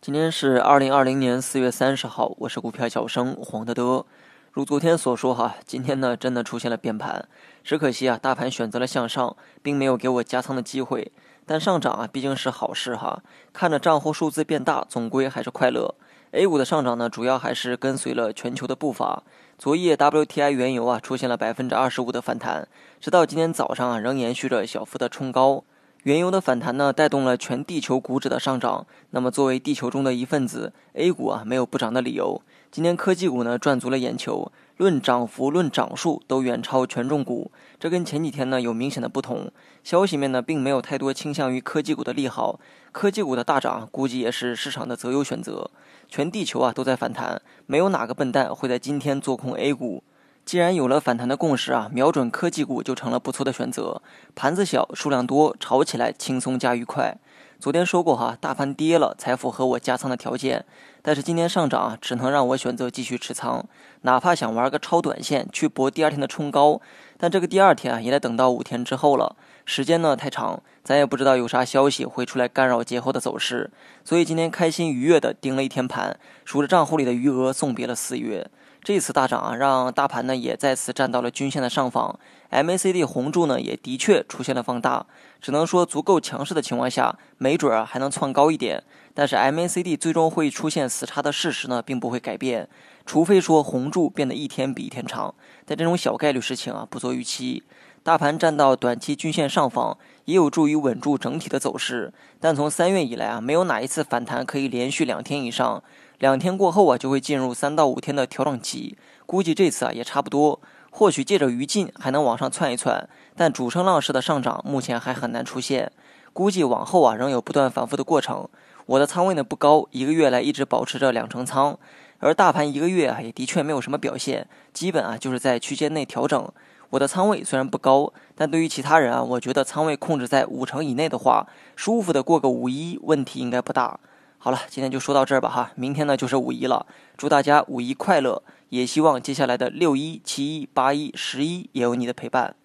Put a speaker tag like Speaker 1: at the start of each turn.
Speaker 1: 今天是二零二零年四月三十号，我是股票小生黄德德。如昨天所说哈，今天呢真的出现了变盘，只可惜啊，大盘选择了向上，并没有给我加仓的机会。但上涨啊毕竟是好事哈，看着账户数字变大，总归还是快乐。A 股的上涨呢，主要还是跟随了全球的步伐。昨夜 WTI 原油啊出现了百分之二十五的反弹，直到今天早上啊仍延续着小幅的冲高。原油的反弹呢，带动了全地球股指的上涨。那么，作为地球中的一份子，A 股啊没有不涨的理由。今天科技股呢赚足了眼球，论涨幅、论涨数都远超权重股。这跟前几天呢有明显的不同。消息面呢并没有太多倾向于科技股的利好，科技股的大涨估计也是市场的择优选择。全地球啊都在反弹，没有哪个笨蛋会在今天做空 A 股。既然有了反弹的共识啊，瞄准科技股就成了不错的选择。盘子小，数量多，炒起来轻松加愉快。昨天说过哈，大盘跌了才符合我加仓的条件。但是今天上涨啊，只能让我选择继续持仓，哪怕想玩个超短线去搏第二天的冲高，但这个第二天啊，也得等到五天之后了。时间呢太长，咱也不知道有啥消息会出来干扰节后的走势。所以今天开心愉悦的盯了一天盘，数着账户里的余额，送别了四月。这次大涨啊，让大盘呢也再次站到了均线的上方，MACD 红柱呢也的确出现了放大，只能说足够强势的情况下，没准儿还能窜高一点。但是 MACD 最终会出现死叉的事实呢，并不会改变，除非说红柱变得一天比一天长，但这种小概率事情啊，不做预期。大盘站到短期均线上方，也有助于稳住整体的走势。但从三月以来啊，没有哪一次反弹可以连续两天以上。两天过后啊，就会进入三到五天的调整期，估计这次啊也差不多。或许借着余劲还能往上窜一窜，但主升浪式的上涨目前还很难出现。估计往后啊仍有不断反复的过程。我的仓位呢不高，一个月来一直保持着两成仓，而大盘一个月啊也的确没有什么表现，基本啊就是在区间内调整。我的仓位虽然不高，但对于其他人啊，我觉得仓位控制在五成以内的话，舒服的过个五一，问题应该不大。好了，今天就说到这儿吧哈，明天呢就是五一了，祝大家五一快乐，也希望接下来的六一、七一、八一、十一也有你的陪伴。